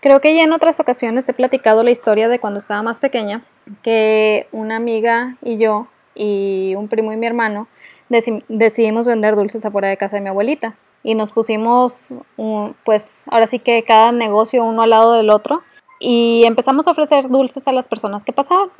Creo que ya en otras ocasiones he platicado la historia de cuando estaba más pequeña, que una amiga y yo y un primo y mi hermano decidimos vender dulces afuera de casa de mi abuelita y nos pusimos, pues ahora sí que cada negocio uno al lado del otro y empezamos a ofrecer dulces a las personas que pasaban.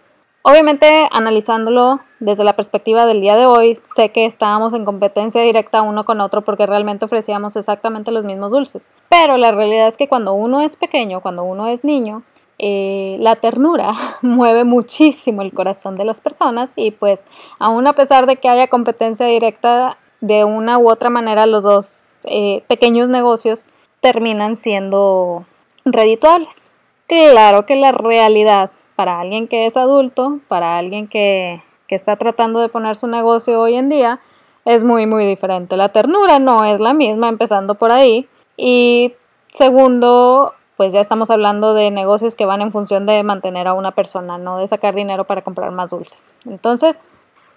Obviamente, analizándolo desde la perspectiva del día de hoy, sé que estábamos en competencia directa uno con otro porque realmente ofrecíamos exactamente los mismos dulces. Pero la realidad es que cuando uno es pequeño, cuando uno es niño, eh, la ternura mueve muchísimo el corazón de las personas y pues aún a pesar de que haya competencia directa, de una u otra manera los dos eh, pequeños negocios terminan siendo redituables. Claro que la realidad para alguien que es adulto, para alguien que, está tratando de poner su negocio hoy en día, es muy, muy diferente. La ternura no es la misma, empezando por ahí. Y segundo, pues ya estamos hablando de negocios que van en función de mantener a una persona, no de sacar dinero para comprar más dulces. Entonces,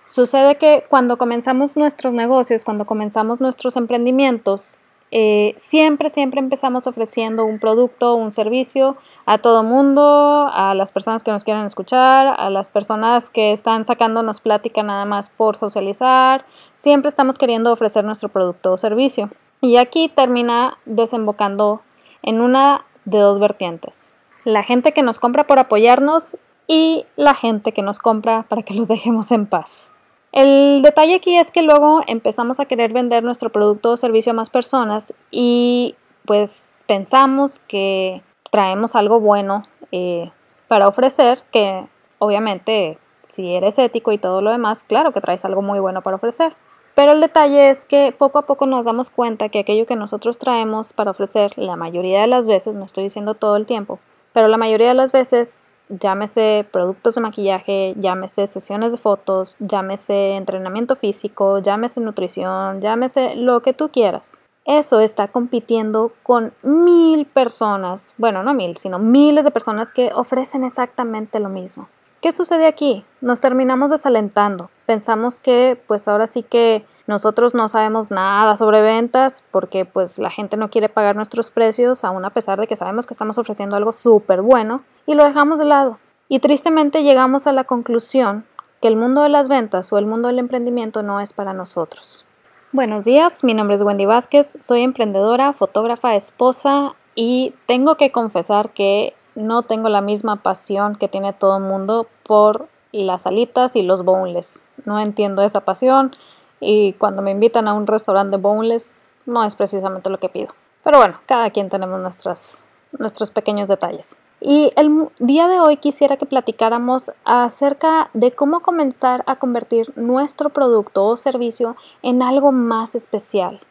sucede que cuando comenzamos nuestros negocios, cuando comenzamos nuestros emprendimientos, eh, siempre, siempre empezamos ofreciendo un producto, un servicio a todo mundo, a las personas que nos quieren escuchar, a las personas que están sacándonos plática nada más por socializar. Siempre estamos queriendo ofrecer nuestro producto o servicio. Y aquí termina desembocando en una de dos vertientes. La gente que nos compra por apoyarnos y la gente que nos compra para que los dejemos en paz. El detalle aquí es que luego empezamos a querer vender nuestro producto o servicio a más personas y pues pensamos que traemos algo bueno eh, para ofrecer, que obviamente si eres ético y todo lo demás, claro que traes algo muy bueno para ofrecer. Pero el detalle es que poco a poco nos damos cuenta que aquello que nosotros traemos para ofrecer, la mayoría de las veces, no estoy diciendo todo el tiempo, pero la mayoría de las veces llámese productos de maquillaje, llámese sesiones de fotos, llámese entrenamiento físico, llámese nutrición, llámese lo que tú quieras. Eso está compitiendo con mil personas, bueno, no mil, sino miles de personas que ofrecen exactamente lo mismo. ¿Qué sucede aquí? Nos terminamos desalentando. Pensamos que pues ahora sí que nosotros no sabemos nada sobre ventas porque pues la gente no quiere pagar nuestros precios, aún a pesar de que sabemos que estamos ofreciendo algo súper bueno, y lo dejamos de lado. Y tristemente llegamos a la conclusión que el mundo de las ventas o el mundo del emprendimiento no es para nosotros. Buenos días, mi nombre es Wendy Vázquez, soy emprendedora, fotógrafa, esposa y tengo que confesar que no tengo la misma pasión que tiene todo el mundo por las alitas y los boneless. No entiendo esa pasión, y cuando me invitan a un restaurante boneless no es precisamente lo que pido. Pero bueno, cada quien tenemos nuestras, nuestros pequeños detalles. Y el día de hoy quisiera que platicáramos acerca de cómo comenzar a convertir nuestro producto o servicio en algo más especial.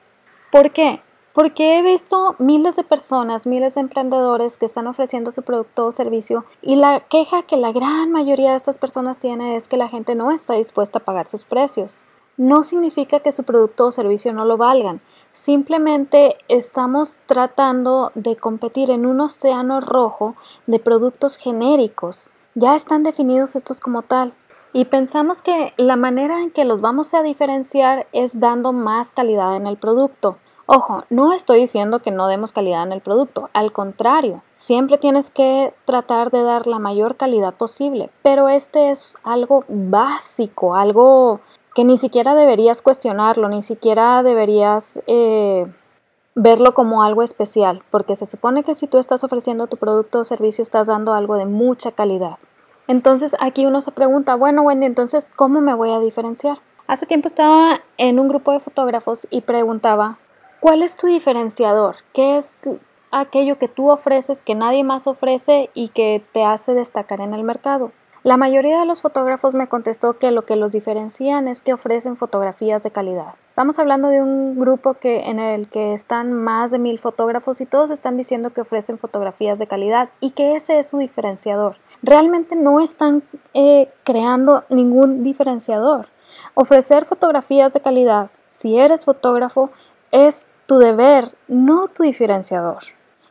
¿Por qué? Porque he visto miles de personas, miles de emprendedores que están ofreciendo su producto o servicio y la queja que la gran mayoría de estas personas tiene es que la gente no está dispuesta a pagar sus precios no significa que su producto o servicio no lo valgan. Simplemente estamos tratando de competir en un océano rojo de productos genéricos. Ya están definidos estos como tal. Y pensamos que la manera en que los vamos a diferenciar es dando más calidad en el producto. Ojo, no estoy diciendo que no demos calidad en el producto, al contrario, siempre tienes que tratar de dar la mayor calidad posible, pero este es algo básico, algo que ni siquiera deberías cuestionarlo, ni siquiera deberías eh, verlo como algo especial, porque se supone que si tú estás ofreciendo tu producto o servicio estás dando algo de mucha calidad. Entonces aquí uno se pregunta, bueno Wendy, entonces ¿cómo me voy a diferenciar? Hace tiempo estaba en un grupo de fotógrafos y preguntaba, ¿cuál es tu diferenciador? ¿Qué es aquello que tú ofreces que nadie más ofrece y que te hace destacar en el mercado? La mayoría de los fotógrafos me contestó que lo que los diferencian es que ofrecen fotografías de calidad. Estamos hablando de un grupo que, en el que están más de mil fotógrafos y todos están diciendo que ofrecen fotografías de calidad y que ese es su diferenciador. Realmente no están eh, creando ningún diferenciador. Ofrecer fotografías de calidad, si eres fotógrafo, es tu deber, no tu diferenciador.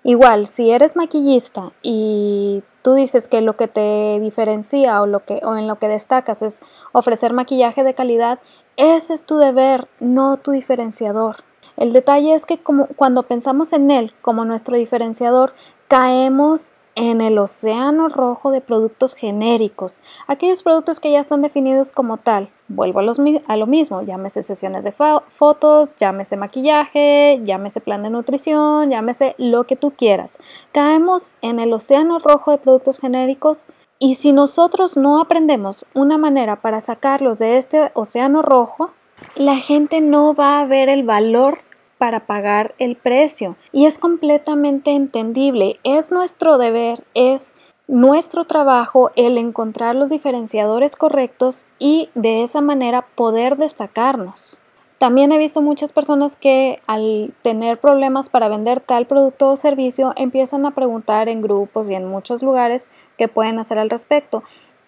Igual, si eres maquillista y tú dices que lo que te diferencia o, lo que, o en lo que destacas es ofrecer maquillaje de calidad, ese es tu deber, no tu diferenciador. El detalle es que como, cuando pensamos en él como nuestro diferenciador, caemos en el océano rojo de productos genéricos, aquellos productos que ya están definidos como tal. Vuelvo a, a, lo mismo, llámese sesiones de fotos, llámese maquillaje, llámese plan de nutrición, llámese lo que tú quieras. Caemos en el océano rojo de productos genéricos y si nosotros no aprendemos una manera para sacarlos de este océano rojo, la gente no va a ver el valor para pagar el precio. Y es completamente entendible. Es nuestro deber, es nuestro trabajo el encontrar los diferenciadores correctos y de esa manera poder destacarnos. También he visto muchas personas que al tener problemas para vender tal producto o servicio empiezan a preguntar en grupos y en muchos lugares qué pueden hacer al respecto.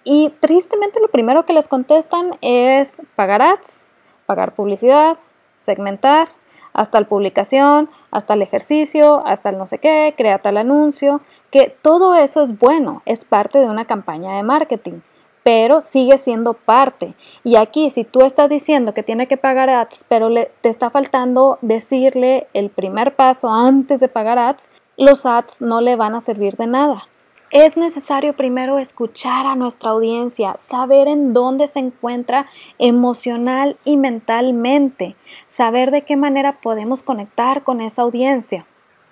Y tristemente lo primero que les contestan es pagar ads, pagar publicidad, segmentar, hasta la publicación, hasta el ejercicio, hasta el no sé qué, crea tal anuncio, que todo eso es bueno, es parte de una campaña de marketing, pero sigue siendo parte. Y aquí, si tú estás diciendo que tiene que pagar ads, pero le, te está faltando decirle el primer paso antes de pagar ads, los ads no le van a servir de nada. Es necesario primero escuchar a nuestra audiencia, saber en dónde se encuentra emocional y mentalmente, saber de qué manera podemos conectar con esa audiencia.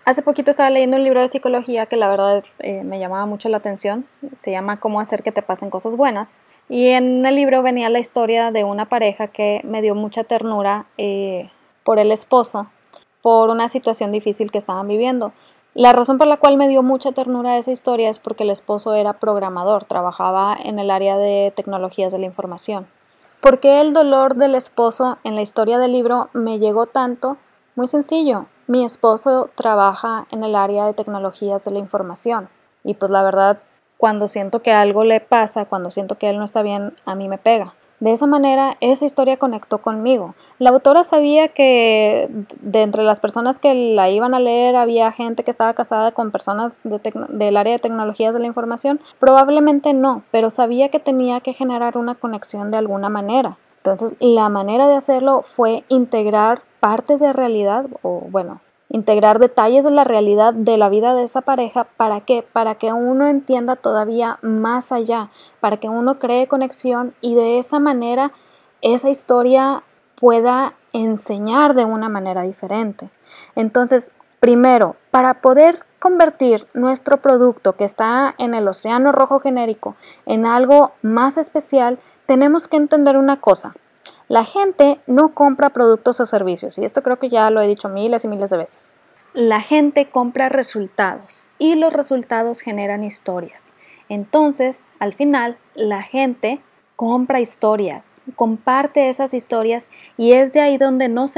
Hace poquito estaba leyendo un libro de psicología que la verdad eh, me llamaba mucho la atención. Se llama Cómo hacer que te pasen cosas buenas. Y en el libro venía la historia de una pareja que me dio mucha ternura eh, por el esposo, por una situación difícil que estaban viviendo. La razón por la cual me dio mucha ternura esa historia es porque el esposo era programador, trabajaba en el área de tecnologías de la información. ¿Por qué el dolor del esposo en la historia del libro me llegó tanto? Muy sencillo, mi esposo trabaja en el área de tecnologías de la información y pues la verdad cuando siento que algo le pasa, cuando siento que él no está bien, a mí me pega. De esa manera, esa historia conectó conmigo. La autora sabía que de entre las personas que la iban a leer había gente que estaba casada con personas del área de tecnologías de la información. Probablemente no, pero sabía que tenía que generar una conexión de alguna manera. Entonces, la manera de hacerlo fue integrar partes de realidad, o bueno, integrar detalles de la realidad de la vida de esa pareja. ¿Para qué? Para que uno entienda todavía más allá, para que uno cree conexión y de esa manera esa historia pueda enseñar de una manera diferente. Entonces, primero, para poder convertir nuestro producto que está en el océano rojo genérico en algo más especial, tenemos que entender una cosa. La gente no compra productos o servicios, y esto creo que ya lo he dicho miles y miles de veces. La gente compra resultados y los resultados generan historias. Entonces, al final, la gente compra historias, comparte esas historias y es de ahí donde nos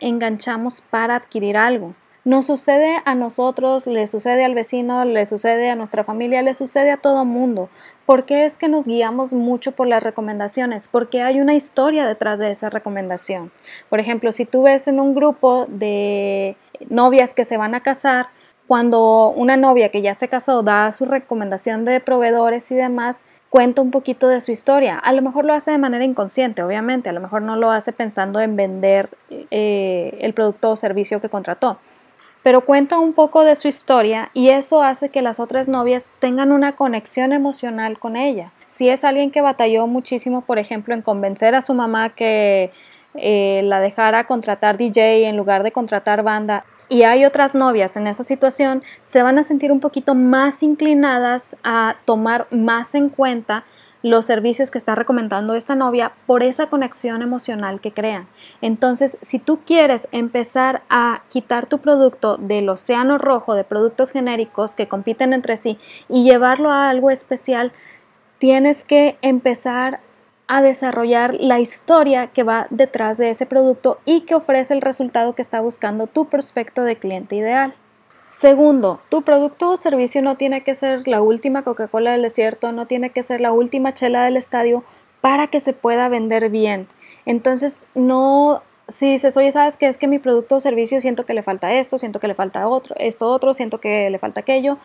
enganchamos para adquirir algo. Nos sucede a nosotros, le sucede al vecino, le sucede a nuestra familia, le sucede a todo mundo. ¿Por qué es que nos guiamos mucho por las recomendaciones? Porque hay una historia detrás de esa recomendación. Por ejemplo, si tú ves en un grupo de novias que se van a casar, cuando una novia que ya se casó da su recomendación de proveedores y demás, cuenta un poquito de su historia. A lo mejor lo hace de manera inconsciente, obviamente, a lo mejor no lo hace pensando en vender eh, el producto o servicio que contrató pero cuenta un poco de su historia y eso hace que las otras novias tengan una conexión emocional con ella. Si es alguien que batalló muchísimo, por ejemplo, en convencer a su mamá que eh, la dejara contratar DJ en lugar de contratar banda, y hay otras novias en esa situación, se van a sentir un poquito más inclinadas a tomar más en cuenta los servicios que está recomendando esta novia por esa conexión emocional que crean. Entonces, si tú quieres empezar a quitar tu producto del océano rojo de productos genéricos que compiten entre sí y llevarlo a algo especial, tienes que empezar a desarrollar la historia que va detrás de ese producto y que ofrece el resultado que está buscando tu prospecto de cliente ideal. Segundo, tu producto o servicio no tiene que ser la última Coca-Cola del desierto, no tiene que ser la última chela del estadio para que se pueda vender bien. Entonces, no, si dices, oye, ¿sabes qué? Es que mi producto o servicio siento que le falta esto, siento que le falta otro, esto otro, siento que le falta aquello.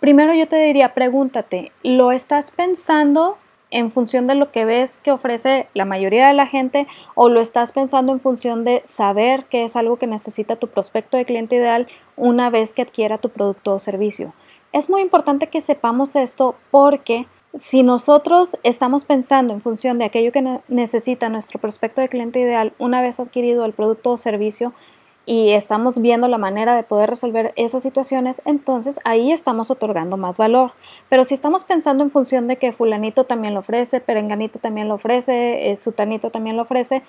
Primero yo te diría, pregúntate, ¿lo estás pensando en función de lo que ves que ofrece la mayoría de la gente o lo estás pensando en función de saber que es algo que necesita tu prospecto de cliente ideal una vez que adquiera tu producto o servicio. Es muy importante que sepamos esto porque si nosotros estamos pensando en función de aquello que necesita nuestro prospecto de cliente ideal una vez adquirido el producto o servicio y estamos viendo la manera de poder resolver esas situaciones, entonces ahí estamos otorgando más valor. Pero si estamos pensando en función de que fulanito también lo ofrece, perenganito también lo ofrece, eh, sutanito también lo ofrece,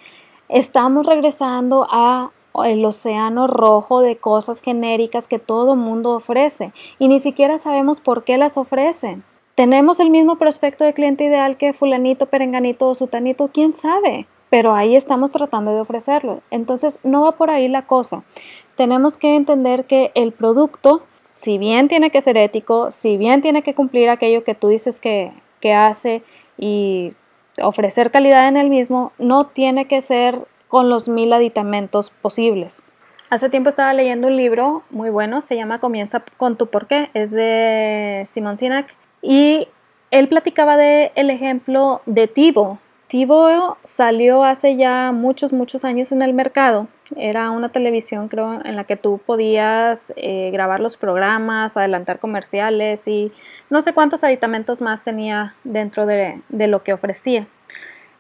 estamos regresando a el océano rojo de cosas genéricas que todo mundo ofrece y ni siquiera sabemos por qué las ofrecen. ¿Tenemos el mismo prospecto de cliente ideal que fulanito, perenganito o sutanito? ¿Quién sabe? Pero ahí estamos tratando de ofrecerlo. Entonces, no va por ahí la cosa. Tenemos que entender que el producto, si bien tiene que ser ético, si bien tiene que cumplir aquello que tú dices que, que hace y ofrecer calidad en el mismo, no tiene que ser con los mil aditamentos posibles. Hace tiempo estaba leyendo un libro muy bueno, se llama Comienza con tu porqué, es de Simon Sinek y él platicaba de el ejemplo de Tivo. Salió hace ya muchos, muchos años en el mercado. Era una televisión, creo, en la que tú podías eh, grabar los programas, adelantar comerciales y no sé cuántos aditamentos más tenía dentro de, de lo que ofrecía.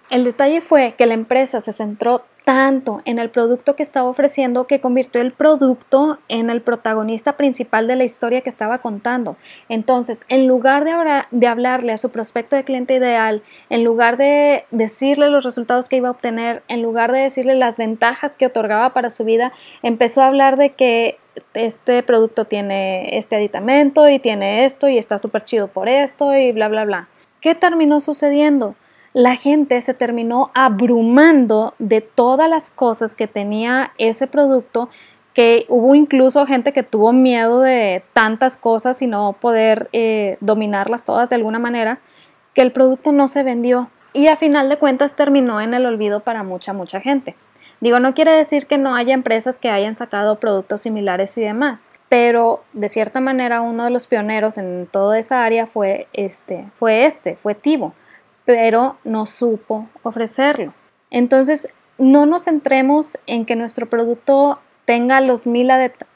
El detalle fue que la empresa se centró tanto en el producto que estaba ofreciendo que convirtió el producto en el protagonista principal de la historia que estaba contando. Entonces, en lugar de, de hablarle a su prospecto de cliente ideal, en lugar de decirle los resultados que iba a obtener, en lugar de decirle las ventajas que otorgaba para su vida, empezó a hablar de que este producto tiene este aditamento y tiene esto y está súper chido por esto y bla, bla, bla. ¿Qué terminó sucediendo? La gente se terminó abrumando de todas las cosas que tenía ese producto, que hubo incluso gente que tuvo miedo de tantas cosas y no poder eh, dominarlas todas de alguna manera, que el producto no se vendió y a final de cuentas terminó en el olvido para mucha, mucha gente. Digo, no quiere decir que no haya empresas que hayan sacado productos similares y demás, pero de cierta manera uno de los pioneros en toda esa área fue este, fue este, fue Tivo pero no supo ofrecerlo. Entonces, no nos centremos en que nuestro producto tenga los mil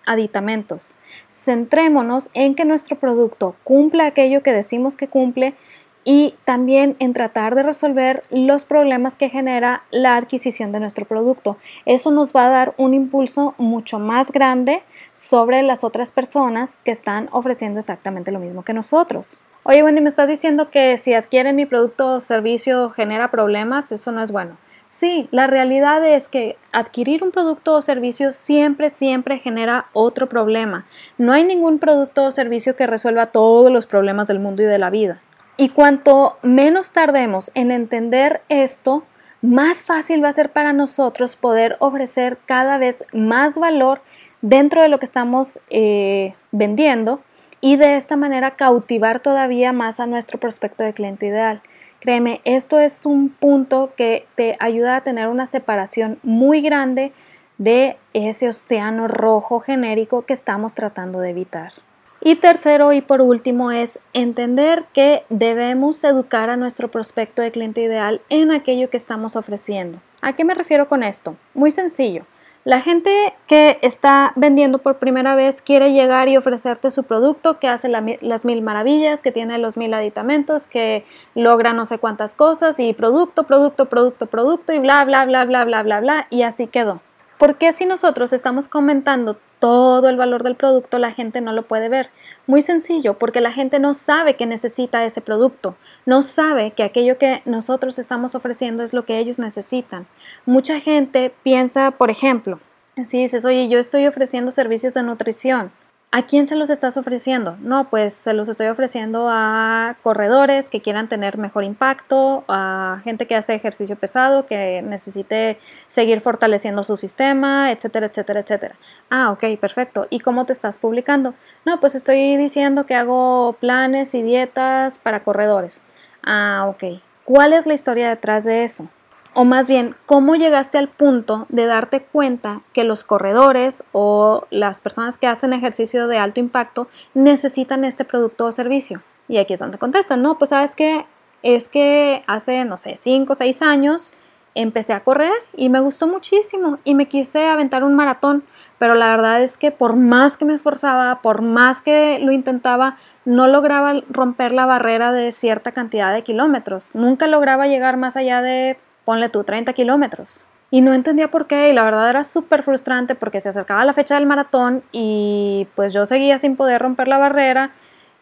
aditamentos. Centrémonos en que nuestro producto cumpla aquello que decimos que cumple y también en tratar de resolver los problemas que genera la adquisición de nuestro producto. Eso nos va a dar un impulso mucho más grande sobre las otras personas que están ofreciendo exactamente lo mismo que nosotros. Oye, Wendy, me estás diciendo que si adquieren mi producto o servicio genera problemas, eso no es bueno. Sí, la realidad es que adquirir un producto o servicio siempre, siempre genera otro problema. No hay ningún producto o servicio que resuelva todos los problemas del mundo y de la vida. Y cuanto menos tardemos en entender esto, más fácil va a ser para nosotros poder ofrecer cada vez más valor dentro de lo que estamos eh, vendiendo y de esta manera cautivar todavía más a nuestro prospecto de cliente ideal. Créeme, esto es un punto que te ayuda a tener una separación muy grande de ese océano rojo genérico que estamos tratando de evitar. Y tercero y por último es entender que debemos educar a nuestro prospecto de cliente ideal en aquello que estamos ofreciendo. ¿A qué me refiero con esto? Muy sencillo. La gente que está vendiendo por primera vez quiere llegar y ofrecerte su producto, que hace las mil maravillas, que tiene los mil aditamentos, que logra no sé cuántas cosas y producto, producto, producto, producto y bla, bla, bla, bla, bla, bla, bla, y así quedó. ¿Por qué si nosotros estamos comentando todo el valor del producto, la gente no lo puede ver? Muy sencillo, porque la gente no sabe que necesita ese producto, no sabe que aquello que nosotros estamos ofreciendo es lo que ellos necesitan. Mucha gente piensa, por ejemplo, si dices, oye, yo estoy ofreciendo servicios de nutrición, ¿A quién se los estás ofreciendo? No, pues se los estoy ofreciendo a corredores que quieran tener mejor impacto, a gente que hace ejercicio pesado, que necesite seguir fortaleciendo su sistema, etcétera, etcétera, etcétera. Ah, ok, perfecto. ¿Y cómo te estás publicando? No, pues estoy diciendo que hago planes y dietas para corredores. Ah, ok. ¿Cuál es la historia detrás de eso? O más bien, ¿cómo llegaste al punto de darte cuenta que los corredores o las personas que hacen ejercicio de alto impacto necesitan este producto o servicio? Y aquí es donde contestan, no, pues sabes que es que hace, no sé, 5 o 6 años empecé a correr y me gustó muchísimo y me quise aventar un maratón, pero la verdad es que por más que me esforzaba, por más que lo intentaba, no lograba romper la barrera de cierta cantidad de kilómetros. Nunca lograba llegar más allá de, ponle tú, 30 kilómetros. Y no entendía por qué y la verdad era súper frustrante porque se acercaba la fecha del maratón y pues yo seguía sin poder romper la barrera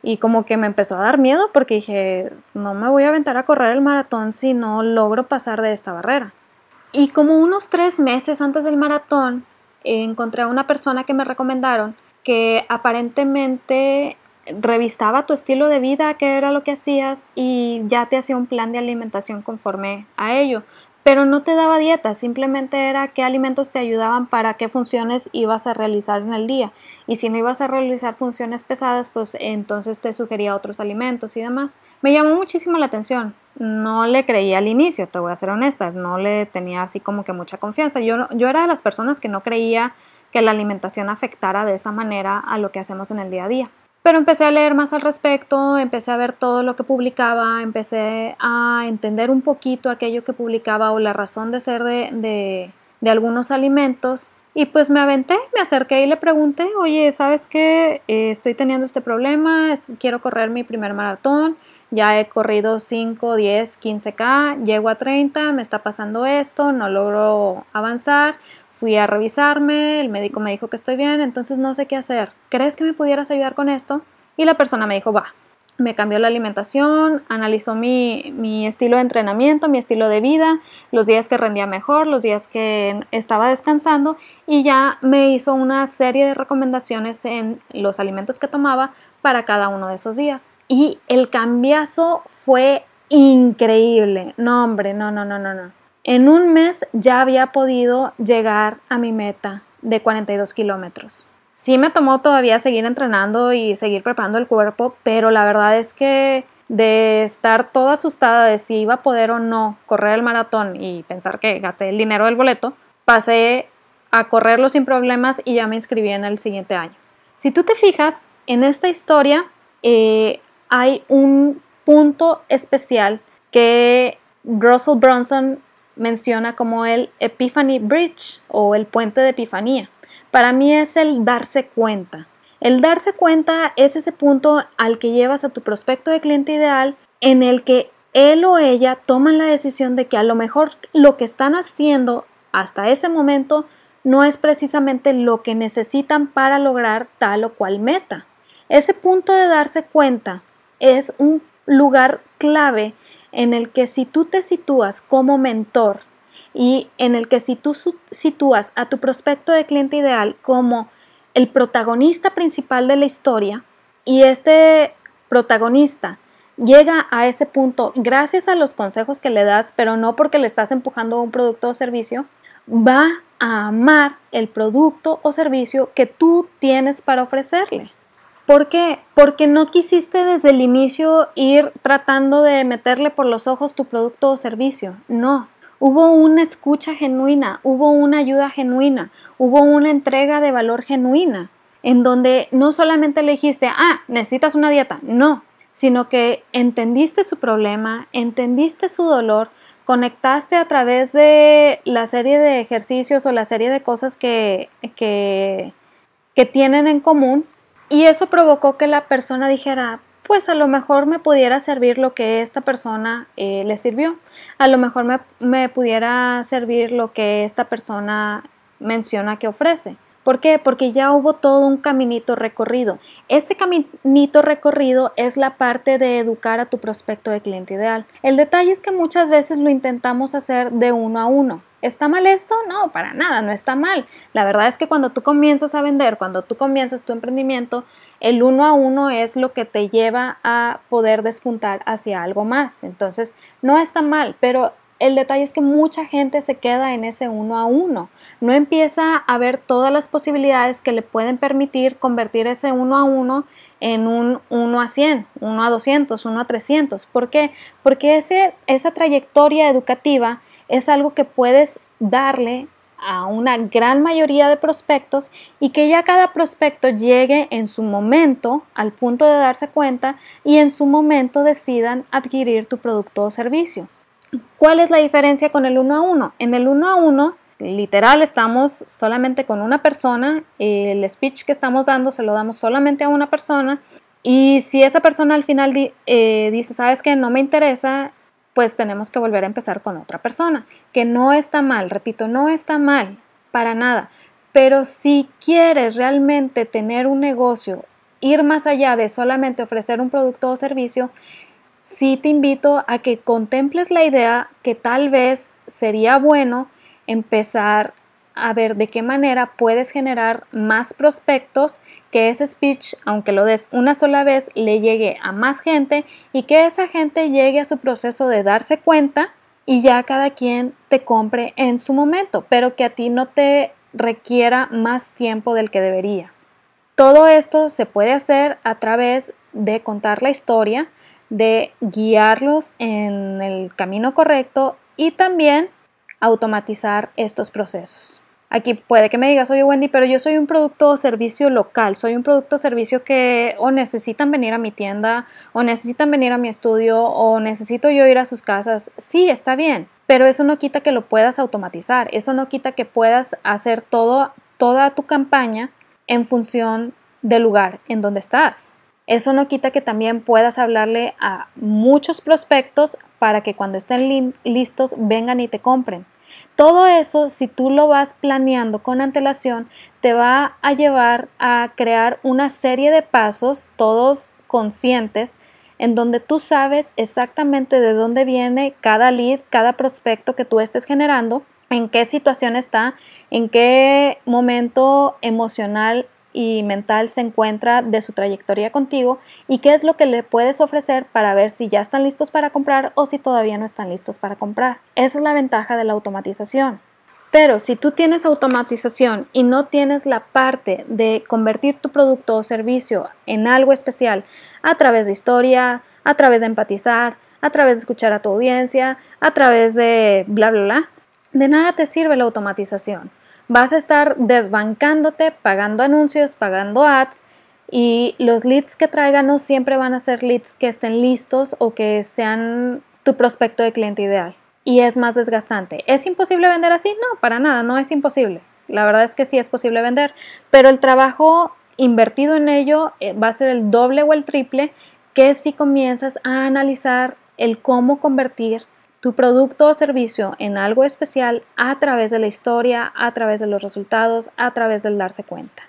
y como que me empezó a dar miedo porque dije, no me voy a aventar a correr el maratón si no logro pasar de esta barrera. Y como unos tres meses antes del maratón, encontré a una persona que me recomendaron que aparentemente revisaba tu estilo de vida, qué era lo que hacías y ya te hacía un plan de alimentación conforme a ello pero no te daba dieta, simplemente era qué alimentos te ayudaban para qué funciones ibas a realizar en el día. Y si no ibas a realizar funciones pesadas, pues entonces te sugería otros alimentos y demás. Me llamó muchísimo la atención. No le creía al inicio, te voy a ser honesta, no le tenía así como que mucha confianza. Yo, yo era de las personas que no creía que la alimentación afectara de esa manera a lo que hacemos en el día a día. Pero empecé a leer más al respecto, empecé a ver todo lo que publicaba, empecé a entender un poquito aquello que publicaba o la razón de ser de, algunos alimentos. Y pues me aventé, me acerqué y le pregunté, oye, ¿sabes qué? Eh, estoy teniendo este problema, quiero correr mi primer maratón, ya he corrido 5, 10, 15K, llego a 30, me está pasando esto, no logro avanzar, Fui a revisarme, el médico me dijo que estoy bien, entonces no sé qué hacer. ¿Crees que me pudieras ayudar con esto? Y la persona me dijo, va. Me cambió la alimentación, analizó mi, mi estilo de entrenamiento, mi estilo de vida, los días que rendía mejor, los días que estaba descansando y ya me hizo una serie de recomendaciones en los alimentos que tomaba para cada uno de esos días. Y el cambiazo fue increíble. No, hombre, no, no, no, no, no. En un mes ya había podido llegar a mi meta de 42 kilómetros. Sí me tomó todavía seguir entrenando y seguir preparando el cuerpo, pero la verdad es que de estar toda asustada de si iba a poder o no correr el maratón y pensar que gasté el dinero del boleto, pasé a correrlo sin problemas y ya me inscribí en el siguiente año. Si tú te fijas, en esta historia eh, hay un punto especial que Russell Brunson menciona como el Epiphany Bridge o el puente de Epifanía. Para mí es el darse cuenta. El darse cuenta es ese punto al que llevas a tu prospecto de cliente ideal en el que él o ella toman la decisión de que a lo mejor lo que están haciendo hasta ese momento no es precisamente lo que necesitan para lograr tal o cual meta. Ese punto de darse cuenta es un lugar clave en el que si tú te sitúas como mentor y en el que si tú sitúas a tu prospecto de cliente ideal como el protagonista principal de la historia y este protagonista llega a ese punto gracias a los consejos que le das, pero no porque le estás empujando un producto o servicio, va a amar el producto o servicio que tú tienes para ofrecerle. ¿Por qué? Porque no quisiste desde el inicio ir tratando de meterle por los ojos tu producto o servicio. No. Hubo una escucha genuina, hubo una ayuda genuina, hubo una entrega de valor genuina, en donde no solamente le dijiste, ah, necesitas una dieta, no, sino que entendiste su problema, entendiste su dolor, conectaste a través de la serie de ejercicios o la serie de cosas que, que, que tienen en común y eso provocó que la persona dijera, pues a lo mejor me pudiera servir lo que esta persona eh, le sirvió. A lo mejor me, me pudiera servir lo que esta persona menciona que ofrece. ¿Por qué? Porque ya hubo todo un caminito recorrido. Ese caminito recorrido es la parte de educar a tu prospecto de cliente ideal. El detalle es que muchas veces lo intentamos hacer de uno a uno. ¿Está mal esto? No, para nada, no está mal. La verdad es que cuando tú comienzas a vender, cuando tú comienzas tu emprendimiento, el uno a uno es lo que te lleva a poder despuntar hacia algo más. Entonces, no está mal, pero el detalle es que mucha gente se queda en ese uno a uno. No empieza a ver todas las posibilidades que le pueden permitir convertir ese uno a uno en un 1 a 100, 1 a 200, 1 a 300. ¿Por qué? Porque ese, esa trayectoria educativa es algo que puedes darle a una gran mayoría de prospectos y que ya cada prospecto llegue en su momento al punto de darse cuenta y en su momento decidan adquirir tu producto o servicio. ¿Cuál es la diferencia con el uno a uno? En el uno a uno, literal, estamos solamente con una persona, el speech que estamos dando se lo damos solamente a una persona y si esa persona al final eh, dice, sabes que no me interesa, pues tenemos que volver a empezar con otra persona, que no está mal, repito, no está mal, para nada. Pero si quieres realmente tener un negocio, ir más allá de solamente ofrecer un producto o servicio, sí te invito a que contemples la idea que tal vez sería bueno empezar a ver de qué manera puedes generar más prospectos, que ese speech, aunque lo des una sola vez, le llegue a más gente y que esa gente llegue a su proceso de darse cuenta y ya cada quien te compre en su momento, pero que a ti no te requiera más tiempo del que debería. Todo esto se puede hacer a través de contar la historia, de guiarlos en el camino correcto y también automatizar estos procesos. Aquí puede que me digas, oye Wendy, pero yo soy un producto o servicio local, soy un producto o servicio que o necesitan venir a mi tienda, o necesitan venir a mi estudio, o necesito yo ir a sus casas. Sí, está bien, pero eso no quita que lo puedas automatizar, eso no quita que puedas hacer todo, toda tu campaña en función del lugar en donde estás. Eso no quita que también puedas hablarle a muchos prospectos para que cuando estén listos vengan y te compren. Todo eso, si tú lo vas planeando con antelación, te va a llevar a crear una serie de pasos, todos conscientes, en donde tú sabes exactamente de dónde viene cada lead, cada prospecto que tú estés generando, en qué situación está, en qué momento emocional y mental se encuentra de su trayectoria contigo y qué es lo que le puedes ofrecer para ver si ya están listos para comprar o si todavía no están listos para comprar. Esa es la ventaja de la automatización. Pero si tú tienes automatización y no tienes la parte de convertir tu producto o servicio en algo especial a través de historia, a través de empatizar, a través de escuchar a tu audiencia, a través de bla, bla, bla, de nada te sirve la automatización vas a estar desbancándote, pagando anuncios, pagando ads y los leads que traigan no siempre van a ser leads que estén listos o que sean tu prospecto de cliente ideal. Y es más desgastante. ¿Es imposible vender así? No, para nada, no es imposible. La verdad es que sí es posible vender, pero el trabajo invertido en ello eh, va a ser el doble o el triple que si comienzas a analizar el cómo convertir tu producto o servicio en algo especial a través de la historia, a través de los resultados, a través del darse cuenta.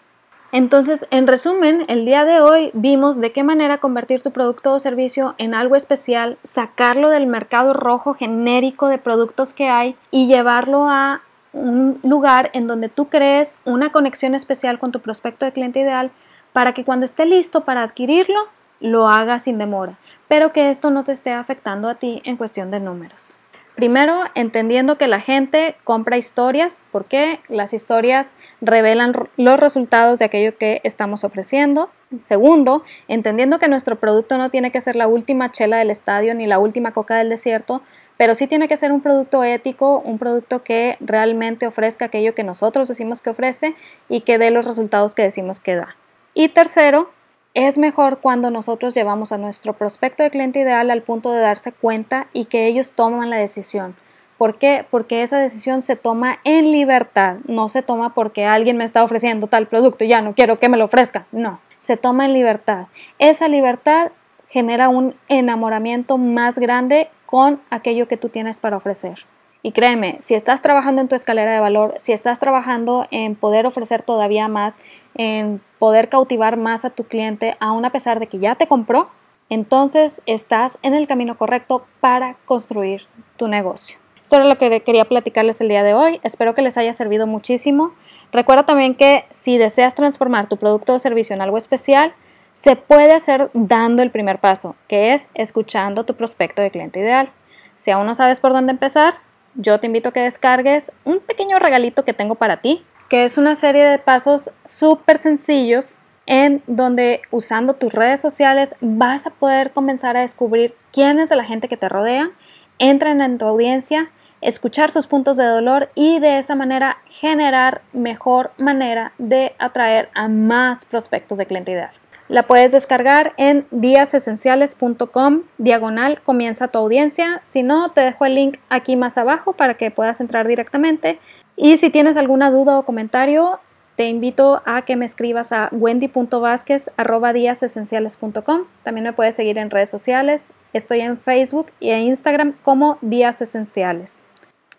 Entonces, en resumen, el día de hoy vimos de qué manera convertir tu producto o servicio en algo especial, sacarlo del mercado rojo genérico de productos que hay y llevarlo a un lugar en donde tú crees una conexión especial con tu prospecto de cliente ideal para que cuando esté listo para adquirirlo, lo haga sin demora, pero que esto no te esté afectando a ti en cuestión de números. Primero, entendiendo que la gente compra historias, porque las historias revelan los resultados de aquello que estamos ofreciendo. Segundo, entendiendo que nuestro producto no tiene que ser la última chela del estadio ni la última coca del desierto, pero sí tiene que ser un producto ético, un producto que realmente ofrezca aquello que nosotros decimos que ofrece y que dé los resultados que decimos que da. Y tercero, es mejor cuando nosotros llevamos a nuestro prospecto de cliente ideal al punto de darse cuenta y que ellos toman la decisión. ¿Por qué? Porque esa decisión se toma en libertad, no se toma porque alguien me está ofreciendo tal producto, ya no quiero que me lo ofrezca, no, se toma en libertad. Esa libertad genera un enamoramiento más grande con aquello que tú tienes para ofrecer. Y créeme, si estás trabajando en tu escalera de valor, si estás trabajando en poder ofrecer todavía más, en poder cautivar más a tu cliente, aún a pesar de que ya te compró, entonces estás en el camino correcto para construir tu negocio. Esto era lo que quería platicarles el día de hoy. Espero que les haya servido muchísimo. Recuerda también que si deseas transformar tu producto o servicio en algo especial, se puede hacer dando el primer paso, que es escuchando tu prospecto de cliente ideal. Si aún no sabes por dónde empezar, yo te invito a que descargues un pequeño regalito que tengo para ti, que es una serie de pasos súper sencillos en donde usando tus redes sociales vas a poder comenzar a descubrir quiénes de la gente que te rodea entran en tu audiencia, escuchar sus puntos de dolor y de esa manera generar mejor manera de atraer a más prospectos de cliente. La puedes descargar en díasesenciales.com diagonal comienza tu audiencia. Si no, te dejo el link aquí más abajo para que puedas entrar directamente. Y si tienes alguna duda o comentario, te invito a que me escribas a wendy.vázquez.com. También me puedes seguir en redes sociales. Estoy en Facebook en Instagram como Días Esenciales.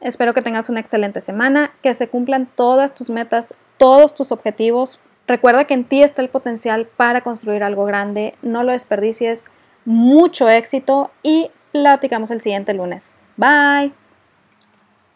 Espero que tengas una excelente semana, que se cumplan todas tus metas, todos tus objetivos, Recuerda que en ti está el potencial para construir algo grande, no lo desperdicies, mucho éxito y platicamos el siguiente lunes. Bye.